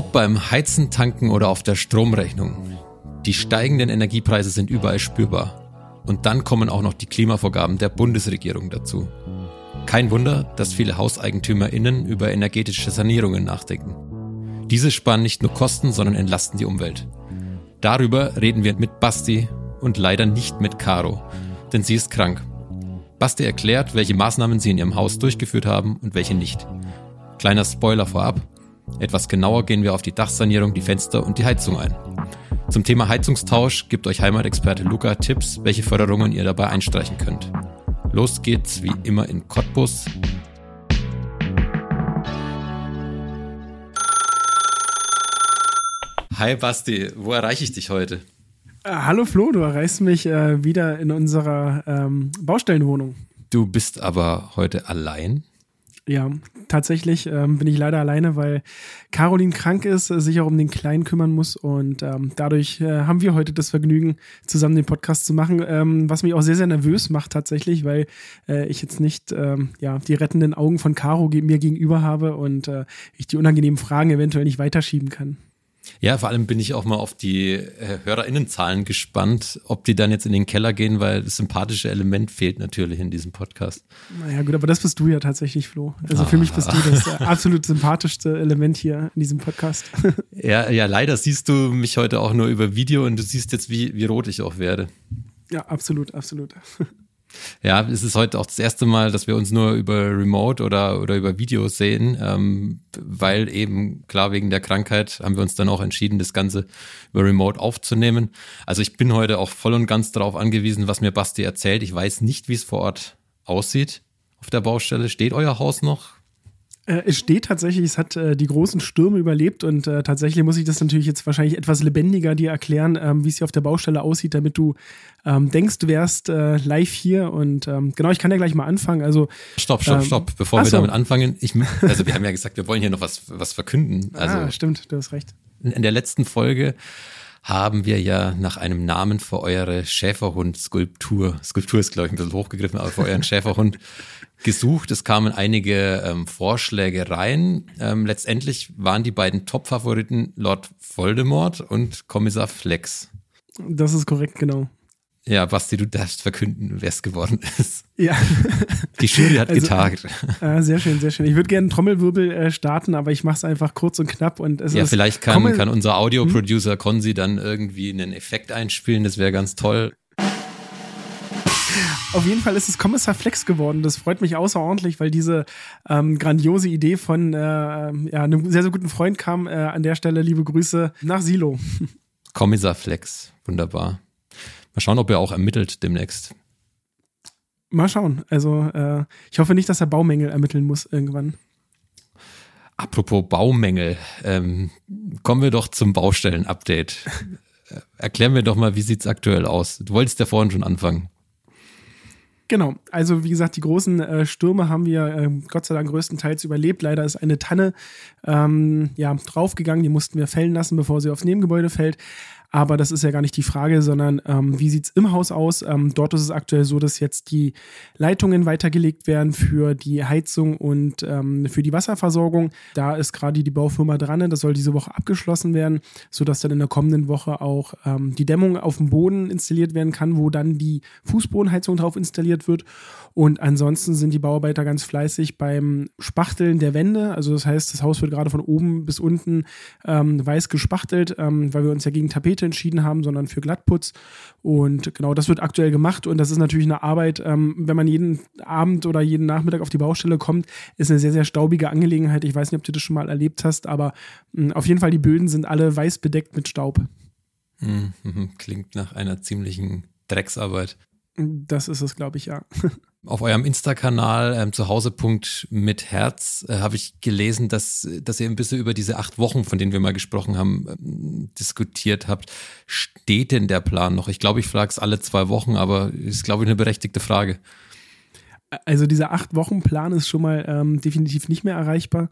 Ob beim Heizen, Tanken oder auf der Stromrechnung. Die steigenden Energiepreise sind überall spürbar. Und dann kommen auch noch die Klimavorgaben der Bundesregierung dazu. Kein Wunder, dass viele HauseigentümerInnen über energetische Sanierungen nachdenken. Diese sparen nicht nur Kosten, sondern entlasten die Umwelt. Darüber reden wir mit Basti und leider nicht mit Caro, denn sie ist krank. Basti erklärt, welche Maßnahmen sie in ihrem Haus durchgeführt haben und welche nicht. Kleiner Spoiler vorab. Etwas genauer gehen wir auf die Dachsanierung, die Fenster und die Heizung ein. Zum Thema Heizungstausch gibt euch Heimatexperte Luca Tipps, welche Förderungen ihr dabei einstreichen könnt. Los geht's wie immer in Cottbus. Hi Basti, wo erreiche ich dich heute? Äh, hallo Flo, du erreichst mich äh, wieder in unserer ähm, Baustellenwohnung. Du bist aber heute allein? Ja, tatsächlich ähm, bin ich leider alleine, weil Caroline krank ist, äh, sich auch um den Kleinen kümmern muss und ähm, dadurch äh, haben wir heute das Vergnügen, zusammen den Podcast zu machen, ähm, was mich auch sehr, sehr nervös macht tatsächlich, weil äh, ich jetzt nicht ähm, ja, die rettenden Augen von Caro mir gegenüber habe und äh, ich die unangenehmen Fragen eventuell nicht weiterschieben kann. Ja, vor allem bin ich auch mal auf die äh, HörerInnenzahlen gespannt, ob die dann jetzt in den Keller gehen, weil das sympathische Element fehlt natürlich in diesem Podcast. Naja, gut, aber das bist du ja tatsächlich, Flo. Also ah. für mich bist du das äh, absolut sympathischste Element hier in diesem Podcast. ja, ja, leider siehst du mich heute auch nur über Video und du siehst jetzt, wie, wie rot ich auch werde. Ja, absolut, absolut. Ja, es ist heute auch das erste Mal, dass wir uns nur über Remote oder, oder über Videos sehen, ähm, weil eben klar wegen der Krankheit haben wir uns dann auch entschieden, das Ganze über Remote aufzunehmen. Also ich bin heute auch voll und ganz darauf angewiesen, was mir Basti erzählt. Ich weiß nicht, wie es vor Ort aussieht auf der Baustelle. Steht euer Haus noch? Äh, es steht tatsächlich, es hat äh, die großen Stürme überlebt und äh, tatsächlich muss ich das natürlich jetzt wahrscheinlich etwas lebendiger dir erklären, ähm, wie es hier auf der Baustelle aussieht, damit du ähm, denkst, du wärst äh, live hier und ähm, genau, ich kann ja gleich mal anfangen. Also stopp, stopp, ähm, stopp, bevor wir so. damit anfangen. Ich, also wir haben ja gesagt, wir wollen hier noch was, was verkünden. Also ah, stimmt, du hast recht. In, in der letzten Folge haben wir ja nach einem Namen für eure Schäferhund-Skulptur, Skulptur ist glaube ich ein bisschen hochgegriffen, aber für euren Schäferhund gesucht. Es kamen einige ähm, Vorschläge rein. Ähm, letztendlich waren die beiden Top-Favoriten Lord Voldemort und Kommissar Flex. Das ist korrekt, genau. Ja, Basti, du darfst verkünden, wer es geworden ist. Ja. Die Jury hat also, getagt. Äh, sehr schön, sehr schön. Ich würde gerne einen Trommelwirbel äh, starten, aber ich mache es einfach kurz und knapp. Und es ja, vielleicht kann, kann unser Audio-Producer hm? Konzi dann irgendwie einen Effekt einspielen. Das wäre ganz toll. Auf jeden Fall ist es Kommissar Flex geworden. Das freut mich außerordentlich, weil diese ähm, grandiose Idee von äh, ja, einem sehr, sehr guten Freund kam. Äh, an der Stelle liebe Grüße nach Silo. Kommissar Flex, wunderbar. Mal schauen, ob er auch ermittelt demnächst. Mal schauen. Also äh, ich hoffe nicht, dass er Baumängel ermitteln muss irgendwann. Apropos Baumängel, ähm, kommen wir doch zum Baustellen-Update. Erklären wir doch mal, wie sieht es aktuell aus? Du wolltest ja vorhin schon anfangen. Genau, also wie gesagt, die großen äh, Stürme haben wir äh, Gott sei Dank größtenteils überlebt. Leider ist eine Tanne ähm, ja, draufgegangen, die mussten wir fällen lassen, bevor sie aufs Nebengebäude fällt. Aber das ist ja gar nicht die Frage, sondern ähm, wie sieht es im Haus aus? Ähm, dort ist es aktuell so, dass jetzt die Leitungen weitergelegt werden für die Heizung und ähm, für die Wasserversorgung. Da ist gerade die Baufirma dran. Das soll diese Woche abgeschlossen werden, sodass dann in der kommenden Woche auch ähm, die Dämmung auf dem Boden installiert werden kann, wo dann die Fußbodenheizung drauf installiert wird. Und ansonsten sind die Bauarbeiter ganz fleißig beim Spachteln der Wände. Also das heißt, das Haus wird gerade von oben bis unten ähm, weiß gespachtelt, ähm, weil wir uns ja gegen Tapete entschieden haben, sondern für Glattputz. Und genau das wird aktuell gemacht. Und das ist natürlich eine Arbeit, ähm, wenn man jeden Abend oder jeden Nachmittag auf die Baustelle kommt, ist eine sehr, sehr staubige Angelegenheit. Ich weiß nicht, ob du das schon mal erlebt hast, aber mh, hm, auf jeden Fall die Böden sind alle weiß bedeckt mit Staub. Mhm, klingt nach einer ziemlichen Drecksarbeit. Das ist es, glaube ich, ja. Auf eurem Insta-Kanal ähm, zuhause.mit Herz äh, habe ich gelesen, dass, dass ihr ein bisschen über diese acht Wochen, von denen wir mal gesprochen haben, ähm, diskutiert habt. Steht denn der Plan noch? Ich glaube, ich frage es alle zwei Wochen, aber ist, glaube ich, eine berechtigte Frage. Also dieser Acht-Wochen-Plan ist schon mal ähm, definitiv nicht mehr erreichbar.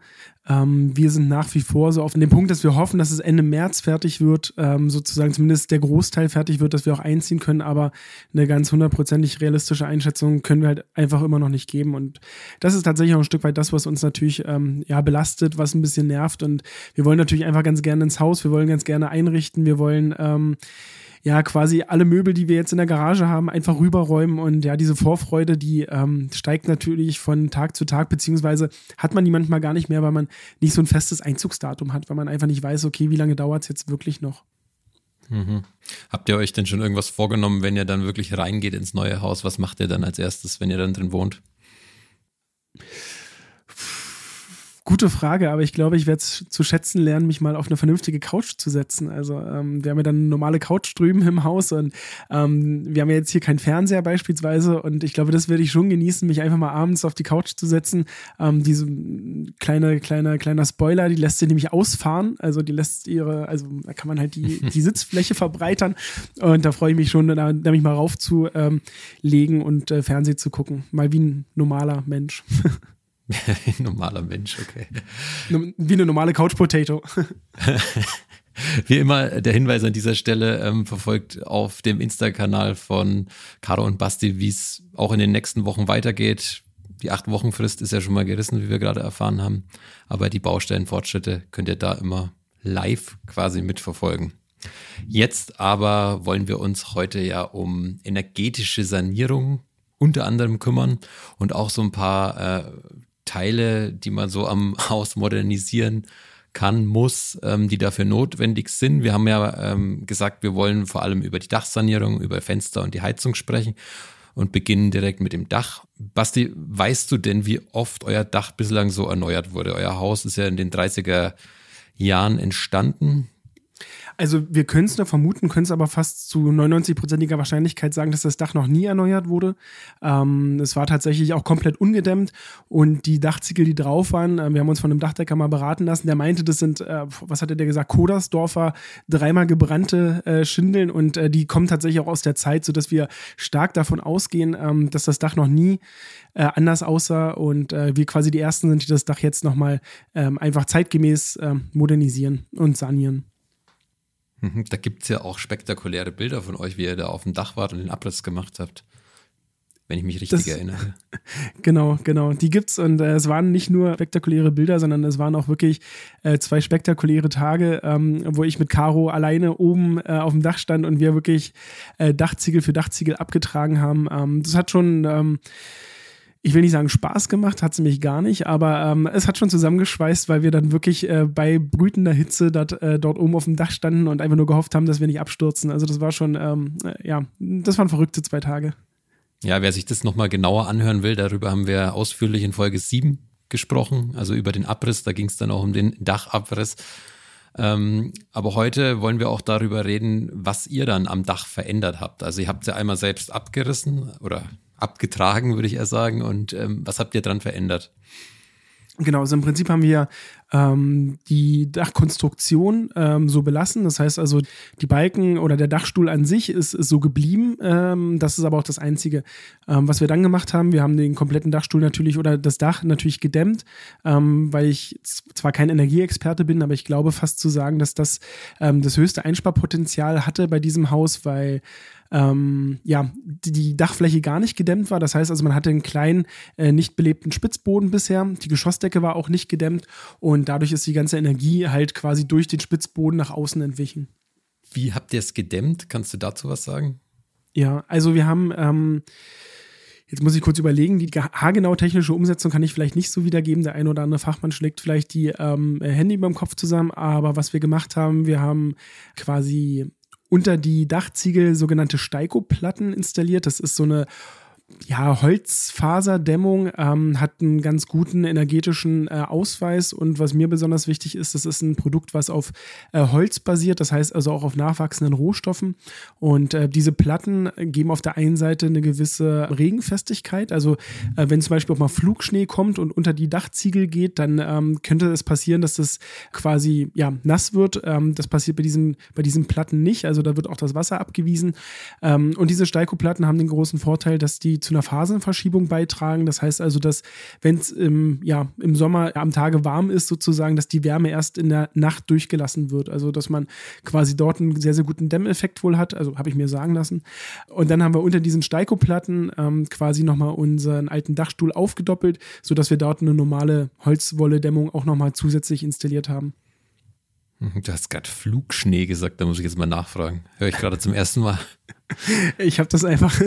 Ähm, wir sind nach wie vor so auf dem Punkt, dass wir hoffen, dass es Ende März fertig wird, ähm, sozusagen zumindest der Großteil fertig wird, dass wir auch einziehen können, aber eine ganz hundertprozentig realistische Einschätzung können wir halt einfach immer noch nicht geben. Und das ist tatsächlich auch ein Stück weit das, was uns natürlich ähm, ja belastet, was ein bisschen nervt. Und wir wollen natürlich einfach ganz gerne ins Haus, wir wollen ganz gerne einrichten, wir wollen ähm, ja quasi alle Möbel, die wir jetzt in der Garage haben, einfach rüberräumen und ja, diese Vorfreude, die ähm, steigt natürlich von Tag zu Tag, beziehungsweise hat man die manchmal gar nicht mehr, weil man nicht so ein festes Einzugsdatum hat, weil man einfach nicht weiß, okay, wie lange dauert es jetzt wirklich noch. Mhm. Habt ihr euch denn schon irgendwas vorgenommen, wenn ihr dann wirklich reingeht ins neue Haus? Was macht ihr dann als erstes, wenn ihr dann drin wohnt? Gute Frage, aber ich glaube, ich werde es zu schätzen lernen, mich mal auf eine vernünftige Couch zu setzen. Also ähm, wir haben ja dann eine normale Couch drüben im Haus und ähm, wir haben ja jetzt hier keinen Fernseher beispielsweise und ich glaube, das werde ich schon genießen, mich einfach mal abends auf die Couch zu setzen. Ähm, diese kleine, kleine, kleiner Spoiler, die lässt sie nämlich ausfahren. Also die lässt ihre, also da kann man halt die, die Sitzfläche verbreitern und da freue ich mich schon, da, da mich mal raufzulegen ähm, und äh, Fernsehen zu gucken. Mal wie ein normaler Mensch. Ein normaler Mensch, okay. Wie eine normale Couch Potato. Wie immer der Hinweis an dieser Stelle ähm, verfolgt auf dem Insta-Kanal von Caro und Basti, wie es auch in den nächsten Wochen weitergeht. Die acht Wochen Frist ist ja schon mal gerissen, wie wir gerade erfahren haben. Aber die Baustellenfortschritte könnt ihr da immer live quasi mitverfolgen. Jetzt aber wollen wir uns heute ja um energetische Sanierung unter anderem kümmern und auch so ein paar äh, Teile, die man so am Haus modernisieren kann, muss, ähm, die dafür notwendig sind. Wir haben ja ähm, gesagt, wir wollen vor allem über die Dachsanierung, über Fenster und die Heizung sprechen und beginnen direkt mit dem Dach. Basti, weißt du denn, wie oft euer Dach bislang so erneuert wurde? Euer Haus ist ja in den 30er Jahren entstanden. Also wir können es nur vermuten, können es aber fast zu 99-prozentiger Wahrscheinlichkeit sagen, dass das Dach noch nie erneuert wurde. Ähm, es war tatsächlich auch komplett ungedämmt und die Dachziegel, die drauf waren, äh, wir haben uns von einem Dachdecker mal beraten lassen, der meinte, das sind, äh, was hatte der gesagt, Kodersdorfer dreimal gebrannte äh, Schindeln und äh, die kommen tatsächlich auch aus der Zeit, sodass wir stark davon ausgehen, ähm, dass das Dach noch nie äh, anders aussah und äh, wir quasi die Ersten sind, die das Dach jetzt nochmal ähm, einfach zeitgemäß ähm, modernisieren und sanieren. Mhm, da gibt es ja auch spektakuläre Bilder von euch, wie ihr da auf dem Dach wart und den Abriss gemacht habt. Wenn ich mich richtig das, erinnere. Genau, genau. Die gibt's und äh, es waren nicht nur spektakuläre Bilder, sondern es waren auch wirklich äh, zwei spektakuläre Tage, ähm, wo ich mit Caro alleine oben äh, auf dem Dach stand und wir wirklich äh, Dachziegel für Dachziegel abgetragen haben. Ähm, das hat schon ähm, ich will nicht sagen Spaß gemacht, hat sie mich gar nicht, aber ähm, es hat schon zusammengeschweißt, weil wir dann wirklich äh, bei brütender Hitze dat, äh, dort oben auf dem Dach standen und einfach nur gehofft haben, dass wir nicht abstürzen. Also das war schon, ähm, äh, ja, das waren verrückte zwei Tage. Ja, wer sich das nochmal genauer anhören will, darüber haben wir ausführlich in Folge 7 gesprochen, also über den Abriss, da ging es dann auch um den Dachabriss. Ähm, aber heute wollen wir auch darüber reden, was ihr dann am Dach verändert habt. Also ihr habt ja einmal selbst abgerissen oder abgetragen, würde ich eher sagen. Und ähm, was habt ihr dran verändert? Genau, also im Prinzip haben wir ähm, die Dachkonstruktion ähm, so belassen. Das heißt also, die Balken oder der Dachstuhl an sich ist, ist so geblieben. Ähm, das ist aber auch das Einzige, ähm, was wir dann gemacht haben. Wir haben den kompletten Dachstuhl natürlich oder das Dach natürlich gedämmt, ähm, weil ich zwar kein Energieexperte bin, aber ich glaube fast zu sagen, dass das ähm, das höchste Einsparpotenzial hatte bei diesem Haus, weil ähm, ja, die Dachfläche gar nicht gedämmt war. Das heißt also, man hatte einen kleinen, äh, nicht belebten Spitzboden bisher. Die Geschossdecke war auch nicht gedämmt und dadurch ist die ganze Energie halt quasi durch den Spitzboden nach außen entwichen. Wie habt ihr es gedämmt? Kannst du dazu was sagen? Ja, also wir haben. Ähm, Jetzt muss ich kurz überlegen, die haargenau technische Umsetzung kann ich vielleicht nicht so wiedergeben. Der ein oder andere Fachmann schlägt vielleicht die ähm, Handy beim Kopf zusammen. Aber was wir gemacht haben, wir haben quasi unter die Dachziegel sogenannte Steikoplatten installiert. Das ist so eine ja, Holzfaserdämmung ähm, hat einen ganz guten energetischen äh, Ausweis. Und was mir besonders wichtig ist, das ist ein Produkt, was auf äh, Holz basiert, das heißt also auch auf nachwachsenden Rohstoffen. Und äh, diese Platten geben auf der einen Seite eine gewisse Regenfestigkeit, also äh, wenn zum Beispiel auch mal Flugschnee kommt und unter die Dachziegel geht, dann ähm, könnte es passieren, dass das quasi ja, nass wird, ähm, das passiert bei diesen, bei diesen Platten nicht, also da wird auch das Wasser abgewiesen. Ähm, und diese Steikoplatten haben den großen Vorteil, dass die zu einer Phasenverschiebung beitragen. Das heißt also, dass wenn es im, ja, im Sommer am Tage warm ist, sozusagen, dass die Wärme erst in der Nacht durchgelassen wird. Also dass man quasi dort einen sehr, sehr guten Dämmeffekt wohl hat. Also habe ich mir sagen lassen. Und dann haben wir unter diesen Steikoplatten ähm, quasi nochmal unseren alten Dachstuhl aufgedoppelt, sodass wir dort eine normale Holzwolle-Dämmung auch nochmal zusätzlich installiert haben. Mhm, du hast gerade Flugschnee gesagt, da muss ich jetzt mal nachfragen. Höre ich gerade zum ersten Mal. Ich habe das einfach,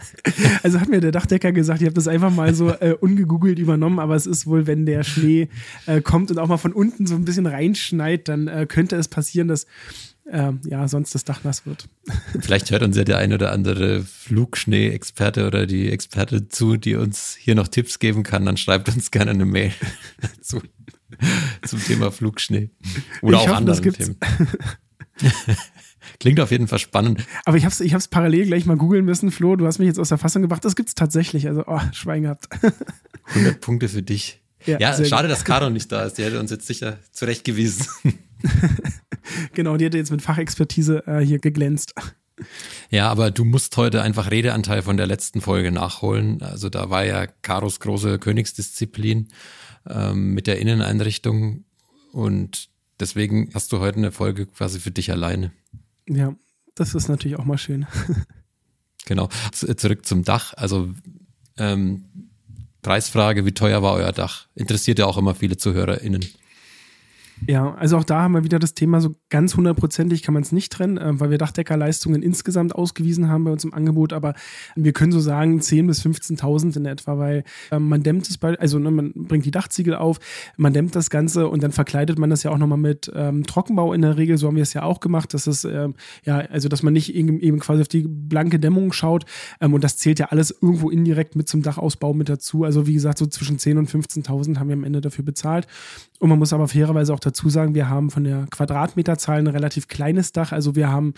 also hat mir der Dachdecker gesagt, ich habe das einfach mal so äh, ungegoogelt übernommen, aber es ist wohl, wenn der Schnee äh, kommt und auch mal von unten so ein bisschen reinschneit, dann äh, könnte es passieren, dass äh, ja sonst das Dach nass wird. Vielleicht hört uns ja der ein oder andere Flugschnee-Experte oder die Experte zu, die uns hier noch Tipps geben kann, dann schreibt uns gerne eine Mail zu. zum Thema Flugschnee. Oder ich auch hoffe, anderen Themen. Klingt auf jeden Fall spannend. Aber ich habe es ich hab's parallel gleich mal googeln müssen, Flo. Du hast mich jetzt aus der Fassung gebracht. Das gibt es tatsächlich. Also, oh, Schwein gehabt. 100 Punkte für dich. Ja, ja schade, dass Caro nicht da ist. Die hätte uns jetzt sicher zurechtgewiesen. genau, die hätte jetzt mit Fachexpertise äh, hier geglänzt. Ja, aber du musst heute einfach Redeanteil von der letzten Folge nachholen. Also da war ja Karos große Königsdisziplin ähm, mit der Inneneinrichtung und deswegen hast du heute eine Folge quasi für dich alleine. Ja, das ist natürlich auch mal schön. genau. Zurück zum Dach. Also ähm, Preisfrage, wie teuer war euer Dach? Interessiert ja auch immer viele ZuhörerInnen. Ja, also auch da haben wir wieder das Thema, so ganz hundertprozentig kann man es nicht trennen, äh, weil wir Dachdeckerleistungen insgesamt ausgewiesen haben bei uns im Angebot, aber wir können so sagen 10.000 bis 15.000 in etwa, weil äh, man dämmt es, bei, also ne, man bringt die Dachziegel auf, man dämmt das Ganze und dann verkleidet man das ja auch nochmal mit ähm, Trockenbau in der Regel, so haben wir es ja auch gemacht, dass es, ähm, ja, also dass man nicht eben, eben quasi auf die blanke Dämmung schaut ähm, und das zählt ja alles irgendwo indirekt mit zum Dachausbau mit dazu, also wie gesagt, so zwischen 10.000 und 15.000 haben wir am Ende dafür bezahlt. Und man muss aber fairerweise auch dazu sagen, wir haben von der Quadratmeterzahl ein relativ kleines Dach. Also wir haben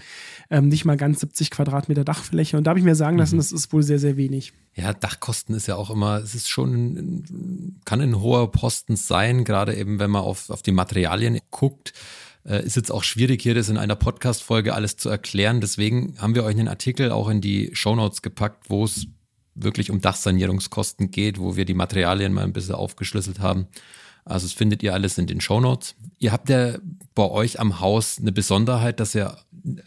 ähm, nicht mal ganz 70 Quadratmeter Dachfläche. Und da habe ich mir sagen lassen, mhm. das ist wohl sehr, sehr wenig. Ja, Dachkosten ist ja auch immer, es ist schon, kann ein hoher Posten sein, gerade eben, wenn man auf, auf die Materialien guckt. Äh, ist jetzt auch schwierig, hier das in einer Podcast-Folge alles zu erklären. Deswegen haben wir euch einen Artikel auch in die Shownotes gepackt, wo es wirklich um Dachsanierungskosten geht, wo wir die Materialien mal ein bisschen aufgeschlüsselt haben. Also das findet ihr alles in den Shownotes. Ihr habt ja bei euch am Haus eine Besonderheit, dass ihr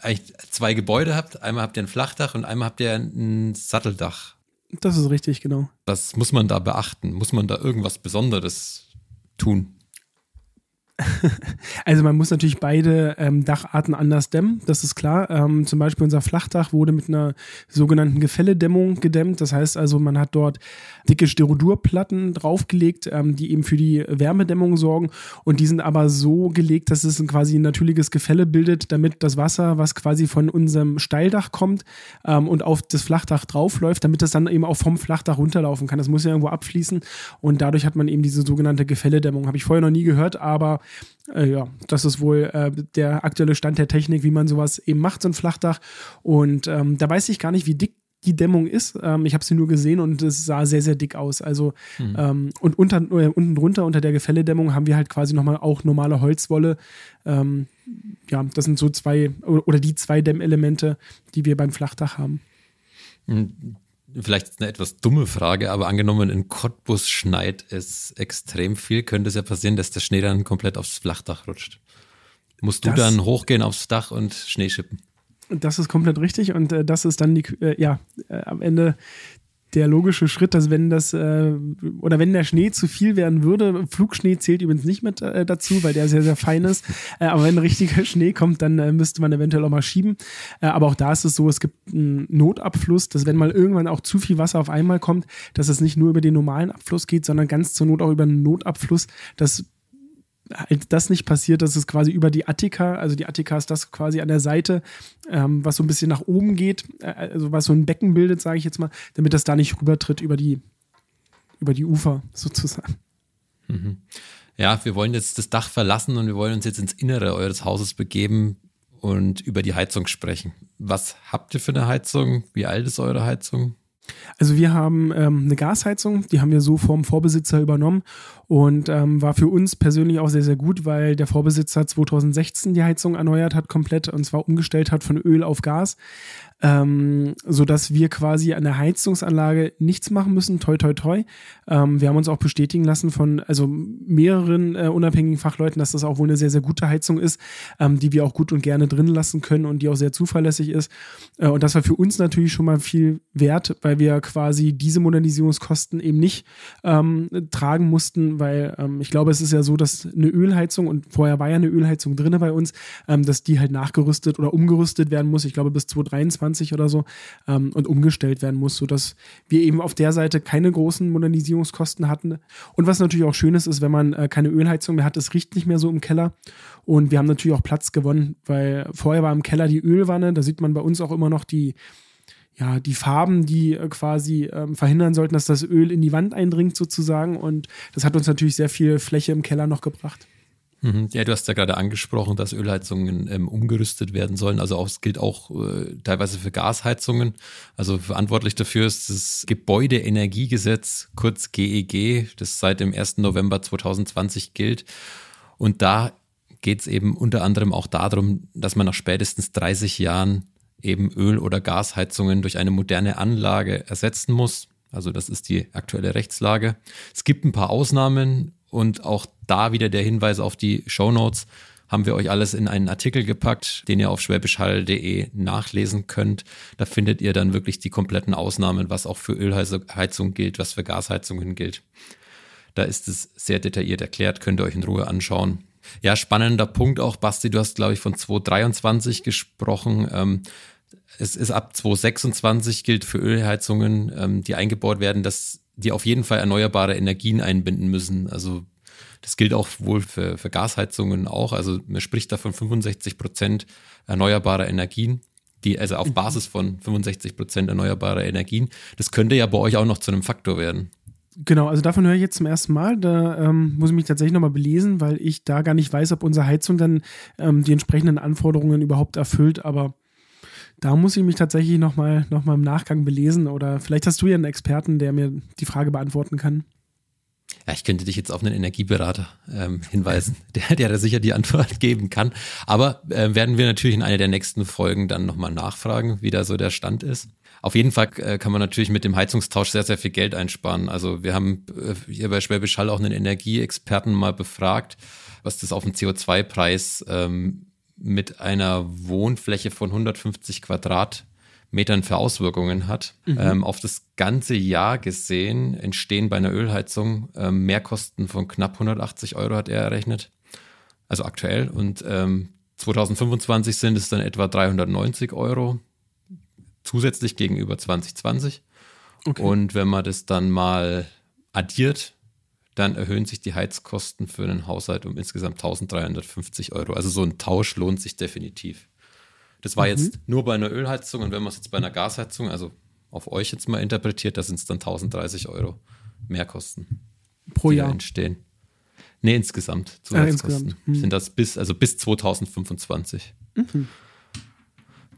eigentlich zwei Gebäude habt. Einmal habt ihr ein Flachdach und einmal habt ihr ein Satteldach. Das ist richtig, genau. Was muss man da beachten? Muss man da irgendwas Besonderes tun? Also man muss natürlich beide ähm, Dacharten anders dämmen, das ist klar. Ähm, zum Beispiel unser Flachdach wurde mit einer sogenannten Gefälledämmung gedämmt. Das heißt also, man hat dort dicke Styrodurplatten draufgelegt, ähm, die eben für die Wärmedämmung sorgen. Und die sind aber so gelegt, dass es ein quasi ein natürliches Gefälle bildet, damit das Wasser, was quasi von unserem Steildach kommt ähm, und auf das Flachdach draufläuft, damit das dann eben auch vom Flachdach runterlaufen kann. Das muss ja irgendwo abfließen. Und dadurch hat man eben diese sogenannte Gefälledämmung. Habe ich vorher noch nie gehört, aber äh, ja, das ist wohl äh, der aktuelle Stand der Technik, wie man sowas eben macht, so ein Flachdach. Und ähm, da weiß ich gar nicht, wie dick die Dämmung ist. Ähm, ich habe sie nur gesehen und es sah sehr, sehr dick aus. Also mhm. ähm, und unter, äh, unten drunter unter der Gefälledämmung haben wir halt quasi nochmal auch normale Holzwolle. Ähm, ja, das sind so zwei oder die zwei Dämmelemente, die wir beim Flachdach haben. Mhm vielleicht eine etwas dumme Frage, aber angenommen in Cottbus schneit es extrem viel, könnte es ja passieren, dass der Schnee dann komplett aufs Flachdach rutscht. Musst du das, dann hochgehen aufs Dach und Schnee schippen? Das ist komplett richtig und äh, das ist dann die, äh, ja, äh, am Ende der logische Schritt, dass wenn das äh, oder wenn der Schnee zu viel werden würde, Flugschnee zählt übrigens nicht mit äh, dazu, weil der sehr, sehr fein ist. Äh, aber wenn richtiger Schnee kommt, dann äh, müsste man eventuell auch mal schieben. Äh, aber auch da ist es so, es gibt einen Notabfluss, dass wenn mal irgendwann auch zu viel Wasser auf einmal kommt, dass es nicht nur über den normalen Abfluss geht, sondern ganz zur Not auch über einen Notabfluss, dass halt das nicht passiert, dass es quasi über die Attika, also die Attika ist das quasi an der Seite, ähm, was so ein bisschen nach oben geht, äh, also was so ein Becken bildet, sage ich jetzt mal, damit das da nicht rübertritt über die, über die Ufer sozusagen. Mhm. Ja, wir wollen jetzt das Dach verlassen und wir wollen uns jetzt ins Innere eures Hauses begeben und über die Heizung sprechen. Was habt ihr für eine Heizung? Wie alt ist eure Heizung? Also wir haben ähm, eine Gasheizung, die haben wir so vom Vorbesitzer übernommen und ähm, war für uns persönlich auch sehr, sehr gut, weil der Vorbesitzer 2016 die Heizung erneuert hat komplett und zwar umgestellt hat von Öl auf Gas ähm, so dass wir quasi an der Heizungsanlage nichts machen müssen. Toi, toi, toi. Ähm, wir haben uns auch bestätigen lassen von also mehreren äh, unabhängigen Fachleuten, dass das auch wohl eine sehr, sehr gute Heizung ist, ähm, die wir auch gut und gerne drin lassen können und die auch sehr zuverlässig ist. Äh, und das war für uns natürlich schon mal viel wert, weil wir quasi diese Modernisierungskosten eben nicht ähm, tragen mussten, weil ähm, ich glaube, es ist ja so, dass eine Ölheizung und vorher war ja eine Ölheizung drin bei uns, ähm, dass die halt nachgerüstet oder umgerüstet werden muss. Ich glaube, bis 2023 20 oder so ähm, und umgestellt werden muss, sodass wir eben auf der Seite keine großen Modernisierungskosten hatten. Und was natürlich auch schön ist, ist, wenn man äh, keine Ölheizung mehr hat, es riecht nicht mehr so im Keller. Und wir haben natürlich auch Platz gewonnen, weil vorher war im Keller die Ölwanne, da sieht man bei uns auch immer noch die, ja, die Farben, die äh, quasi ähm, verhindern sollten, dass das Öl in die Wand eindringt sozusagen. Und das hat uns natürlich sehr viel Fläche im Keller noch gebracht. Mhm. Ja, du hast ja gerade angesprochen, dass Ölheizungen ähm, umgerüstet werden sollen. Also auch, es gilt auch äh, teilweise für Gasheizungen. Also verantwortlich dafür ist das Gebäudeenergiegesetz, kurz GEG, das seit dem 1. November 2020 gilt. Und da geht es eben unter anderem auch darum, dass man nach spätestens 30 Jahren eben Öl- oder Gasheizungen durch eine moderne Anlage ersetzen muss. Also das ist die aktuelle Rechtslage. Es gibt ein paar Ausnahmen und auch da wieder der Hinweis auf die Show Notes haben wir euch alles in einen Artikel gepackt, den ihr auf schwäbischhall.de nachlesen könnt. Da findet ihr dann wirklich die kompletten Ausnahmen, was auch für Ölheizung gilt, was für Gasheizungen gilt. Da ist es sehr detailliert erklärt, könnt ihr euch in Ruhe anschauen. Ja, spannender Punkt auch, Basti, du hast, glaube ich, von 2023 gesprochen. Ähm, es ist ab 2026 gilt für Ölheizungen, ähm, die eingebaut werden, dass die auf jeden Fall erneuerbare Energien einbinden müssen. Also das gilt auch wohl für, für Gasheizungen auch. Also man spricht da von 65 Prozent erneuerbarer Energien, die also auf mhm. Basis von 65 Prozent erneuerbarer Energien. Das könnte ja bei euch auch noch zu einem Faktor werden. Genau, also davon höre ich jetzt zum ersten Mal. Da ähm, muss ich mich tatsächlich nochmal belesen, weil ich da gar nicht weiß, ob unsere Heizung dann ähm, die entsprechenden Anforderungen überhaupt erfüllt. Aber da muss ich mich tatsächlich nochmal noch mal im Nachgang belesen oder vielleicht hast du ja einen Experten, der mir die Frage beantworten kann. Ja, ich könnte dich jetzt auf einen Energieberater ähm, hinweisen, der, der da sicher die Antwort geben kann. Aber äh, werden wir natürlich in einer der nächsten Folgen dann nochmal nachfragen, wie da so der Stand ist. Auf jeden Fall äh, kann man natürlich mit dem Heizungstausch sehr, sehr viel Geld einsparen. Also wir haben äh, hier bei Schwäbisch Hall auch einen Energieexperten mal befragt, was das auf den CO2-Preis ähm, mit einer Wohnfläche von 150 Quadratmetern für Auswirkungen hat. Mhm. Ähm, auf das ganze Jahr gesehen entstehen bei einer Ölheizung ähm, Mehrkosten von knapp 180 Euro, hat er errechnet. Also aktuell. Und ähm, 2025 sind es dann etwa 390 Euro zusätzlich gegenüber 2020. Okay. Und wenn man das dann mal addiert, dann erhöhen sich die Heizkosten für einen Haushalt um insgesamt 1350 Euro. Also so ein Tausch lohnt sich definitiv. Das war mhm. jetzt nur bei einer Ölheizung und wenn man es jetzt bei einer Gasheizung, also auf euch jetzt mal interpretiert, da sind es dann 1030 Euro Mehrkosten. Pro Jahr entstehen. Nee, insgesamt. Ja, insgesamt. Mhm. Sind das bis, also bis 2025. Mhm.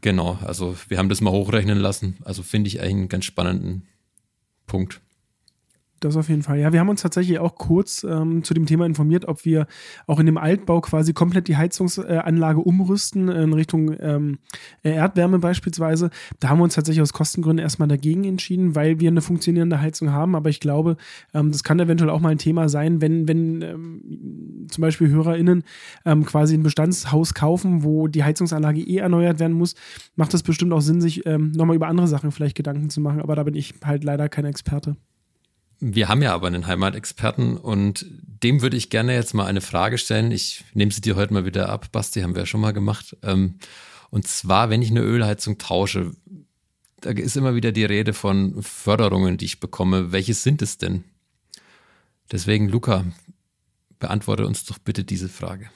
Genau, also wir haben das mal hochrechnen lassen. Also finde ich eigentlich einen ganz spannenden Punkt. Das auf jeden Fall. Ja, wir haben uns tatsächlich auch kurz ähm, zu dem Thema informiert, ob wir auch in dem Altbau quasi komplett die Heizungsanlage umrüsten in Richtung ähm, Erdwärme beispielsweise. Da haben wir uns tatsächlich aus Kostengründen erstmal dagegen entschieden, weil wir eine funktionierende Heizung haben. Aber ich glaube, ähm, das kann eventuell auch mal ein Thema sein, wenn, wenn ähm, zum Beispiel HörerInnen ähm, quasi ein Bestandshaus kaufen, wo die Heizungsanlage eh erneuert werden muss, macht es bestimmt auch Sinn, sich ähm, nochmal über andere Sachen vielleicht Gedanken zu machen. Aber da bin ich halt leider kein Experte. Wir haben ja aber einen Heimatexperten und dem würde ich gerne jetzt mal eine Frage stellen. Ich nehme sie dir heute mal wieder ab, Basti, haben wir ja schon mal gemacht. Ähm, und zwar, wenn ich eine Ölheizung tausche, da ist immer wieder die Rede von Förderungen, die ich bekomme. Welche sind es denn? Deswegen, Luca, beantworte uns doch bitte diese Frage.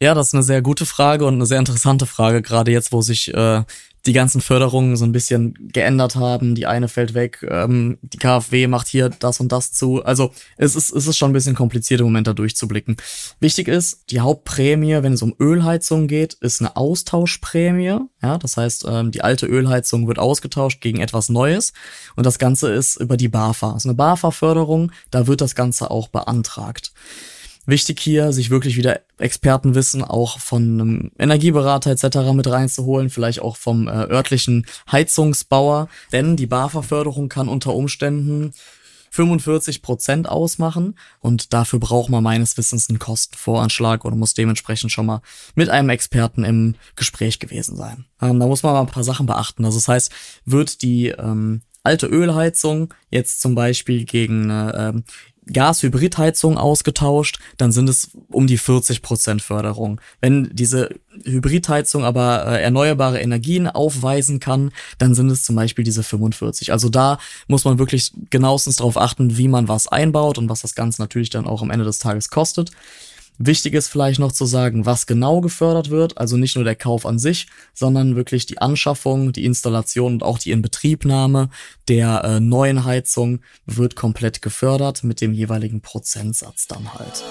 Ja, das ist eine sehr gute Frage und eine sehr interessante Frage, gerade jetzt, wo sich äh, die ganzen Förderungen so ein bisschen geändert haben. Die eine fällt weg, ähm, die KfW macht hier das und das zu. Also es ist, es ist schon ein bisschen kompliziert im Moment da durchzublicken. Wichtig ist, die Hauptprämie, wenn es um Ölheizung geht, ist eine Austauschprämie. Ja, das heißt, ähm, die alte Ölheizung wird ausgetauscht gegen etwas Neues. Und das Ganze ist über die BAFA. Das ist eine BAFA-Förderung, da wird das Ganze auch beantragt. Wichtig hier, sich wirklich wieder Expertenwissen auch von einem Energieberater etc. mit reinzuholen, vielleicht auch vom äh, örtlichen Heizungsbauer, denn die BAFA-Förderung kann unter Umständen 45 Prozent ausmachen und dafür braucht man meines Wissens einen Kostenvoranschlag oder muss dementsprechend schon mal mit einem Experten im Gespräch gewesen sein. Ähm, da muss man mal ein paar Sachen beachten. Also das heißt, wird die ähm, alte Ölheizung jetzt zum Beispiel gegen eine ähm, Gas-Hybrid-Heizung ausgetauscht, dann sind es um die 40 Prozent Förderung. Wenn diese Hybridheizung aber äh, erneuerbare Energien aufweisen kann, dann sind es zum Beispiel diese 45. Also da muss man wirklich genauestens darauf achten, wie man was einbaut und was das Ganze natürlich dann auch am Ende des Tages kostet. Wichtig ist vielleicht noch zu sagen, was genau gefördert wird, also nicht nur der Kauf an sich, sondern wirklich die Anschaffung, die Installation und auch die Inbetriebnahme der äh, neuen Heizung wird komplett gefördert mit dem jeweiligen Prozentsatz dann halt.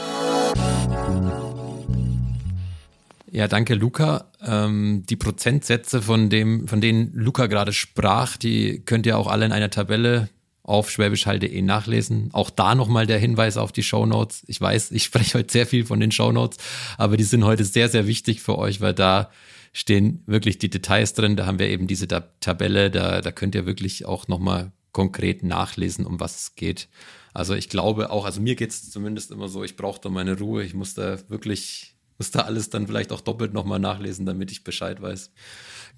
Ja, danke, Luca. Ähm, die Prozentsätze, von dem, von denen Luca gerade sprach, die könnt ihr auch alle in einer Tabelle auf schwäbischhall.de nachlesen. Auch da nochmal der Hinweis auf die Show Notes. Ich weiß, ich spreche heute sehr viel von den Show Notes, aber die sind heute sehr, sehr wichtig für euch, weil da stehen wirklich die Details drin. Da haben wir eben diese Tabelle, da, da könnt ihr wirklich auch nochmal konkret nachlesen, um was es geht. Also ich glaube auch, also mir geht es zumindest immer so, ich brauche da meine Ruhe. Ich muss da wirklich, muss da alles dann vielleicht auch doppelt nochmal nachlesen, damit ich Bescheid weiß.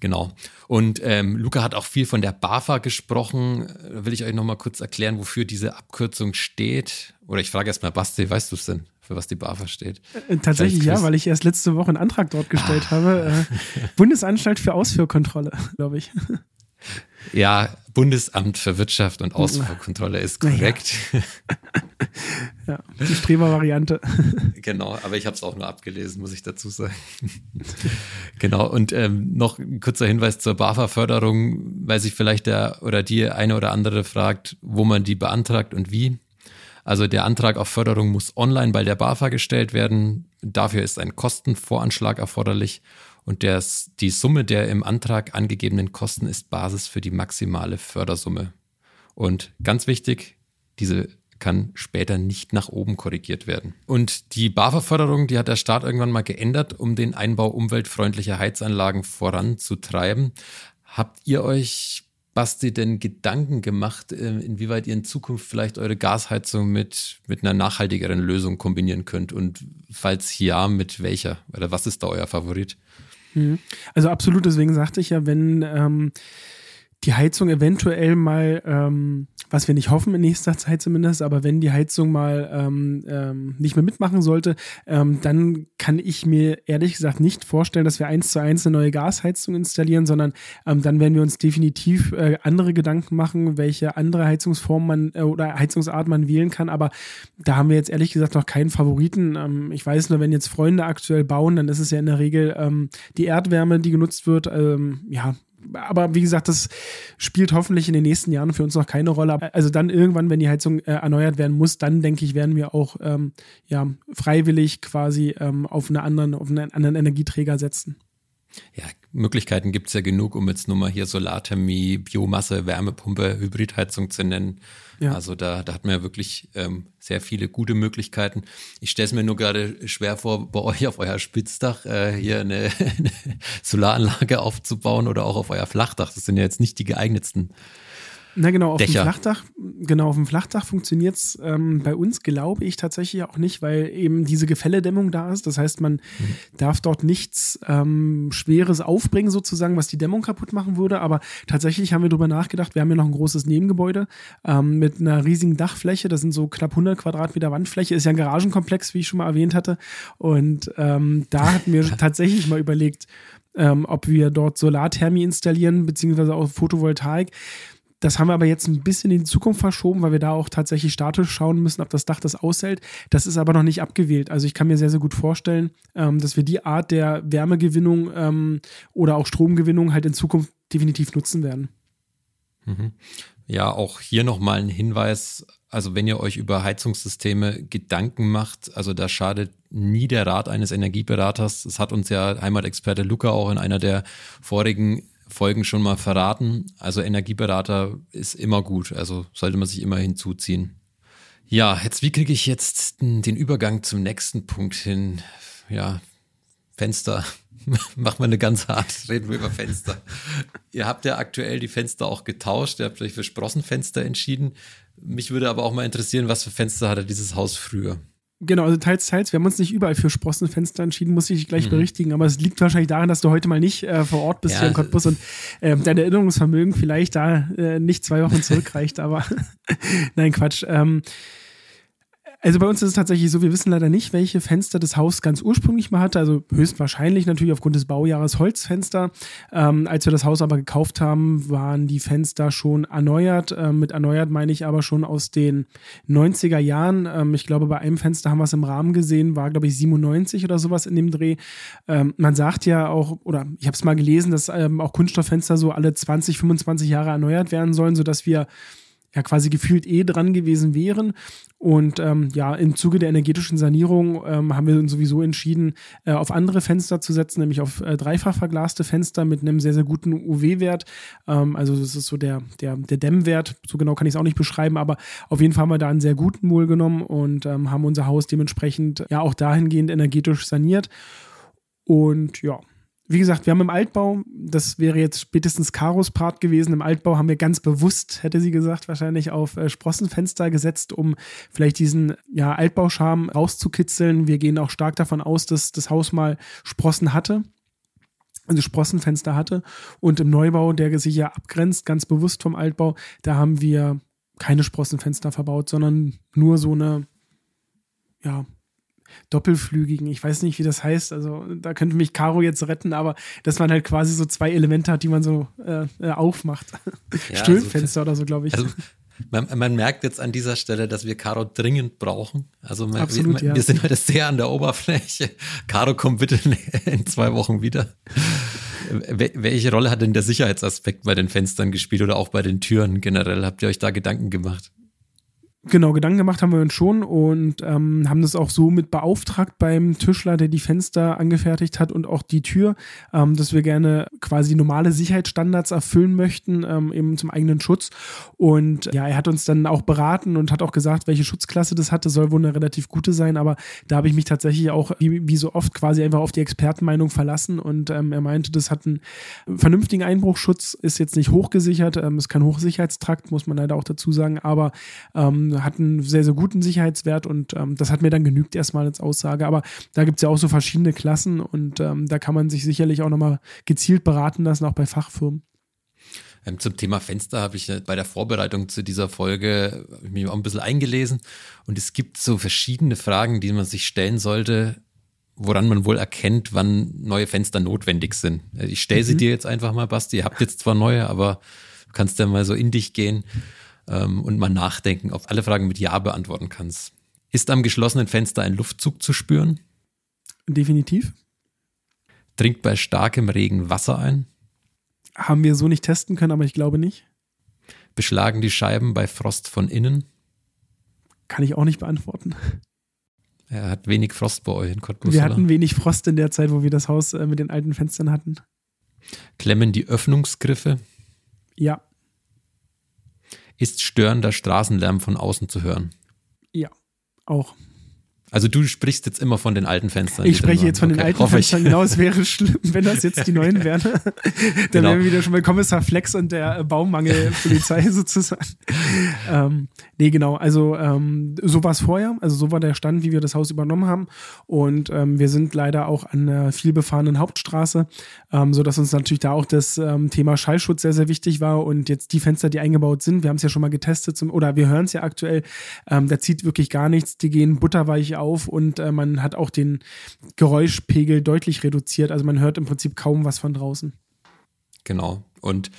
Genau. Und ähm, Luca hat auch viel von der BAFA gesprochen. Da will ich euch nochmal kurz erklären, wofür diese Abkürzung steht. Oder ich frage erstmal Basti, weißt du es denn, für was die BAFA steht? Äh, tatsächlich ja, weil ich erst letzte Woche einen Antrag dort gestellt ah. habe. Äh, Bundesanstalt für Ausführkontrolle, glaube ich. Ja, Bundesamt für Wirtschaft und Ausfuhrkontrolle ist korrekt. Ja, ja die Streber-Variante. Genau, aber ich habe es auch nur abgelesen, muss ich dazu sagen. genau, und ähm, noch ein kurzer Hinweis zur BAFA-Förderung, weil sich vielleicht der oder die eine oder andere fragt, wo man die beantragt und wie. Also der Antrag auf Förderung muss online bei der BAFA gestellt werden. Dafür ist ein Kostenvoranschlag erforderlich und das, die Summe der im Antrag angegebenen Kosten ist Basis für die maximale Fördersumme. Und ganz wichtig, diese kann später nicht nach oben korrigiert werden. Und die BAFA-Förderung, die hat der Staat irgendwann mal geändert, um den Einbau umweltfreundlicher Heizanlagen voranzutreiben. Habt ihr euch, Basti, denn Gedanken gemacht, äh, inwieweit ihr in Zukunft vielleicht eure Gasheizung mit, mit einer nachhaltigeren Lösung kombinieren könnt? Und falls ja, mit welcher? Oder was ist da euer Favorit? Mhm. Also absolut, deswegen sagte ich ja, wenn ähm, die Heizung eventuell mal, ähm, was wir nicht hoffen in nächster Zeit zumindest, aber wenn die Heizung mal ähm, ähm, nicht mehr mitmachen sollte, ähm, dann kann ich mir ehrlich gesagt nicht vorstellen, dass wir eins zu eins eine neue Gasheizung installieren, sondern ähm, dann werden wir uns definitiv äh, andere Gedanken machen, welche andere Heizungsform man äh, oder Heizungsart man wählen kann. Aber da haben wir jetzt ehrlich gesagt noch keinen Favoriten. Ähm, ich weiß nur, wenn jetzt Freunde aktuell bauen, dann ist es ja in der Regel ähm, die Erdwärme, die genutzt wird. Ähm, ja, aber wie gesagt, das spielt hoffentlich in den nächsten Jahren für uns noch keine Rolle. Also dann irgendwann, wenn die Heizung äh, erneuert werden muss, dann denke ich, werden wir auch ähm, ja, freiwillig quasi ähm, auf, eine anderen, auf einen anderen Energieträger setzen. Ja, Möglichkeiten gibt es ja genug, um jetzt nur mal hier Solarthermie, Biomasse, Wärmepumpe, Hybridheizung zu nennen. Ja. Also da, da hat man ja wirklich ähm, sehr viele gute Möglichkeiten. Ich stelle es mir nur gerade schwer vor, bei euch auf euer Spitzdach äh, hier eine, eine Solaranlage aufzubauen oder auch auf euer Flachdach. Das sind ja jetzt nicht die geeignetsten na genau, auf Dächer. dem Flachdach, genau, auf dem Flachdach funktioniert es ähm, bei uns, glaube ich, tatsächlich auch nicht, weil eben diese Gefälledämmung da ist. Das heißt, man mhm. darf dort nichts ähm, Schweres aufbringen, sozusagen, was die Dämmung kaputt machen würde. Aber tatsächlich haben wir darüber nachgedacht, wir haben ja noch ein großes Nebengebäude ähm, mit einer riesigen Dachfläche. Das sind so knapp 100 Quadratmeter Wandfläche. Ist ja ein Garagenkomplex, wie ich schon mal erwähnt hatte. Und ähm, da hatten wir tatsächlich mal überlegt, ähm, ob wir dort Solarthermie installieren, beziehungsweise auch Photovoltaik Das haben wir aber jetzt ein bisschen in die Zukunft verschoben, weil wir da auch tatsächlich statisch schauen müssen, ob das Dach das aushält. Das ist aber noch nicht abgewählt. Also ich kann mir sehr, sehr gut vorstellen, ähm, dass wir die Art der Wärmegewinnung ähm, oder auch Stromgewinnung halt in Zukunft definitiv nutzen werden. Mhm. Ja, auch hier nochmal ein Hinweis. Also wenn ihr euch über Heizungssysteme Gedanken macht, also da schadet nie der Rat eines Energieberaters. Das hat uns ja Heimatexperte Luca auch in einer der vorigen Folgen schon mal verraten. Also Energieberater ist immer gut, also sollte man sich immer hinzuziehen. Ja, jetzt wie kriege ich jetzt den Übergang zum nächsten Punkt hin? Ja, Fenster. Machen wir eine ganz hart, reden wir über Fenster. ihr habt ja aktuell die Fenster auch getauscht, ihr habt euch für Sprossenfenster entschieden. Mich würde aber auch mal interessieren, was für Fenster hatte dieses Haus früher? Genau, also teils, teils. Wir haben uns nicht überall für Sprossenfenster entschieden, muss ich gleich mhm. berichtigen. Aber es liegt wahrscheinlich daran, dass du heute mal nicht äh, vor Ort bist ja, hier in Cottbus und äh, dein Erinnerungsvermögen vielleicht da äh, nicht zwei Wochen zurückreicht. aber nein, Quatsch. Ähm, also bei uns ist es tatsächlich so, wir wissen leider nicht, welche Fenster das Haus ganz ursprünglich mal hatte. Also höchstwahrscheinlich natürlich aufgrund des Baujahres Holzfenster. Ähm, als wir das Haus aber gekauft haben, waren die Fenster schon erneuert. Ähm, mit erneuert meine ich aber schon aus den 90er Jahren. Ähm, ich glaube, bei einem Fenster haben wir es im Rahmen gesehen, war glaube ich 97 oder sowas in dem Dreh. Ähm, man sagt ja auch, oder ich habe es mal gelesen, dass ähm, auch Kunststofffenster so alle 20, 25 Jahre erneuert werden sollen, sodass wir ja quasi gefühlt eh dran gewesen wären. Und ähm, ja, im Zuge der energetischen Sanierung ähm, haben wir uns sowieso entschieden, äh, auf andere Fenster zu setzen, nämlich auf äh, dreifach verglaste Fenster mit einem sehr, sehr guten UW-Wert. Ähm, also das ist so der, der, der Dämmwert. So genau kann ich es auch nicht beschreiben, aber auf jeden Fall haben wir da einen sehr guten Wohl genommen und ähm, haben unser Haus dementsprechend ja auch dahingehend energetisch saniert. Und ja, wie gesagt, wir haben im Altbau, das wäre jetzt spätestens Karos Part gewesen, im Altbau haben wir ganz bewusst, hätte sie gesagt, wahrscheinlich auf äh, Sprossenfenster gesetzt, um vielleicht diesen ja, Altbauscharme rauszukitzeln. Wir gehen auch stark davon aus, dass das Haus mal Sprossen hatte also Sprossenfenster hatte. Und im Neubau, der sich ja abgrenzt, ganz bewusst vom Altbau, da haben wir keine Sprossenfenster verbaut, sondern nur so eine, ja, doppelflügigen, ich weiß nicht, wie das heißt, also da könnte mich Caro jetzt retten, aber dass man halt quasi so zwei Elemente hat, die man so äh, äh aufmacht. Ja, Stühlfenster also, oder so, glaube ich. Also man, man, merkt jetzt an dieser Stelle, dass wir Caro dringend brauchen. Also man, Absolut, wir, ja. wir, sind heute sehr an der Oberfläche. Caro, komm bitte in zwei Wochen wieder. Welche Rolle hat denn der Sicherheitsaspekt bei den Fenstern gespielt oder auch bei den Türen generell? Habt ihr euch da Gedanken gemacht? Genau, Gedanken gemacht haben wir uns schon und ähm, haben das auch so mit beauftragt beim Tischler, der die Fenster angefertigt hat und auch die Tür, ähm, dass wir gerne quasi normale Sicherheitsstandards erfüllen möchten, ähm, eben zum eigenen Schutz. Und ja, er hat uns dann auch beraten und hat auch gesagt, welche Schutzklasse das hatte, soll wohl eine relativ gute sein, aber da habe ich mich tatsächlich auch, wie, wie, so oft, quasi einfach auf die Expertenmeinung verlassen und ähm, er meinte, das hat einen vernünftigen Einbruchschutz, ist jetzt nicht hochgesichert, ähm, ist kein Hochsicherheitstrakt, muss man leider auch dazu sagen, aber ähm, hat einen sehr, sehr guten Sicherheitswert und ähm, das hat mir dann genügt erstmal als Aussage. Aber da gibt es ja auch so verschiedene Klassen und ähm, da kann man sich sicherlich auch nochmal gezielt beraten lassen, auch bei Fachfirmen. Ähm, zum Thema Fenster habe ich bei der Vorbereitung zu dieser Folge mich auch ein bisschen eingelesen und es gibt so verschiedene Fragen, die man sich stellen sollte, woran man wohl erkennt, wann neue Fenster notwendig sind. Ich stelle sie mhm. dir jetzt einfach mal, Basti. Ihr habt jetzt zwar neue, aber du kannst ja mal so in dich gehen ähm, und mal nachdenken, auf alle Fragen mit Ja beantworten kannst. Ist am geschlossenen Fenster ein Luftzug zu spüren? Definitiv. Trinkt bei starkem Regen Wasser ein? Haben wir so nicht testen können, aber ich glaube nicht. Beschlagen die Scheiben bei Frost von innen? Kann ich auch nicht beantworten. Er hat wenig Frost bei euch in Cottbus. Wir hatten oder? wenig Frost in der Zeit, wo wir das Haus äh, mit den alten Fenstern hatten. Klemmen die Öffnungsgriffe? Ja. Ist störender Straßenlärm von außen zu hören? Ja, auch. Also du sprichst jetzt immer von den alten Fenstern. Ich spreche jetzt von okay, den alten Fenstern. Ich. Genau, es wäre schlimm, wenn das jetzt die neuen wären. Dann genau. wären wir wieder schon bei Kommissar Flex und der Baumangelpolizei sozusagen. ähm, nee, genau. Also ähm, so war es vorher. Also so war der Stand, wie wir das Haus übernommen haben. Und ähm, wir sind leider auch an einer vielbefahrenen Hauptstraße, ähm, sodass uns natürlich da auch das ähm, Thema Schallschutz sehr, sehr wichtig war. Und jetzt die Fenster, die eingebaut sind, wir haben es ja schon mal getestet, zum, oder wir hören es ja aktuell, ähm, da zieht wirklich gar nichts. Die gehen butterweich auf auf und äh, man hat auch den Geräuschpegel deutlich reduziert. Also man hört im Prinzip kaum was von draußen. Genau. Und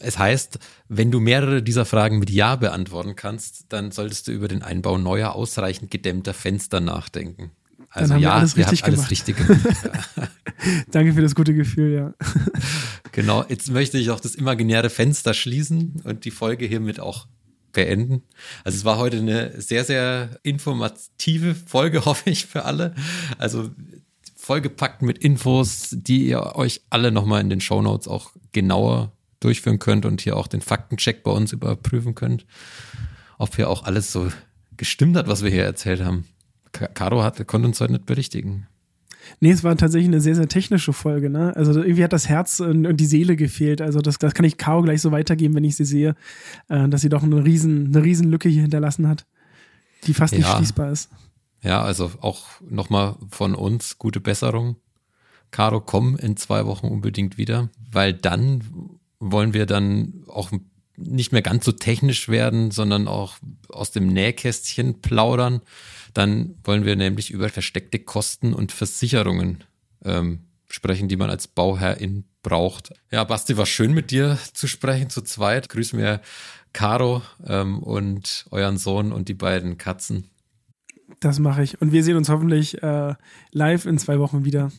Es heißt, wenn du mehrere dieser Fragen mit Ja beantworten kannst, dann solltest du über den Einbau neuer, ausreichend gedämmter Fenster nachdenken. Also ja, alles richtig alles gemacht. richtig gemacht. Ja. Danke für das gute Gefühl, ja. genau, jetzt möchte ich auch das imaginäre Fenster schließen und die Folge hiermit auch beenden. Also es war heute eine sehr, sehr informative Folge, hoffe ich, für alle. Also vollgepackt mit Infos, die ihr euch alle nochmal in den Show Notes auch genauer durchführen könnt und hier auch den Faktencheck bei uns überprüfen könnt, ob hier auch alles so gestimmt hat, was wir hier erzählt haben. Caro konnte uns heute nicht berichtigen. Nee, es war tatsächlich eine sehr, sehr technische Folge, ne? Also irgendwie hat das Herz und, die Seele gefehlt. Also das, das kann ich Caro gleich so weitergeben, wenn ich sie sehe, äh, dass sie doch eine riesen, eine riesen Lücke hier hinterlassen hat, die fast ja. nicht schließbar ist. Ja, also auch nochmal von uns gute Besserung. Caro, komm in zwei Wochen unbedingt wieder, weil dann wollen wir dann auch nicht mehr ganz so technisch werden, sondern auch aus dem Nähkästchen plaudern. Dann wollen wir nämlich über versteckte Kosten und Versicherungen ähm, sprechen, die man als Bauherrin braucht. Ja, Basti, war schön mit dir zu sprechen, zu zweit. Grüß mir Caro ähm, und euren Sohn und die beiden Katzen. Das mache ich. Und wir sehen uns hoffentlich äh, live in zwei Wochen wieder,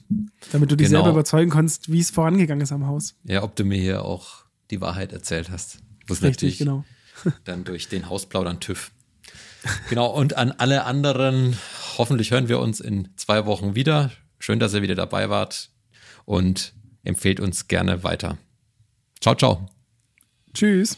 damit du dich genau. selber überzeugen kannst, wie es vorangegangen ist am Haus. Ja, ob du mir hier auch die Wahrheit erzählt hast. Muss Richtig, genau. dann durch den Hausplaudern TÜV. Genau, und an alle anderen, hoffentlich hören wir uns in zwei Wochen wieder. Schön, dass ihr wieder dabei wart und empfehlt uns gerne weiter. Ciao, ciao. Tschüss.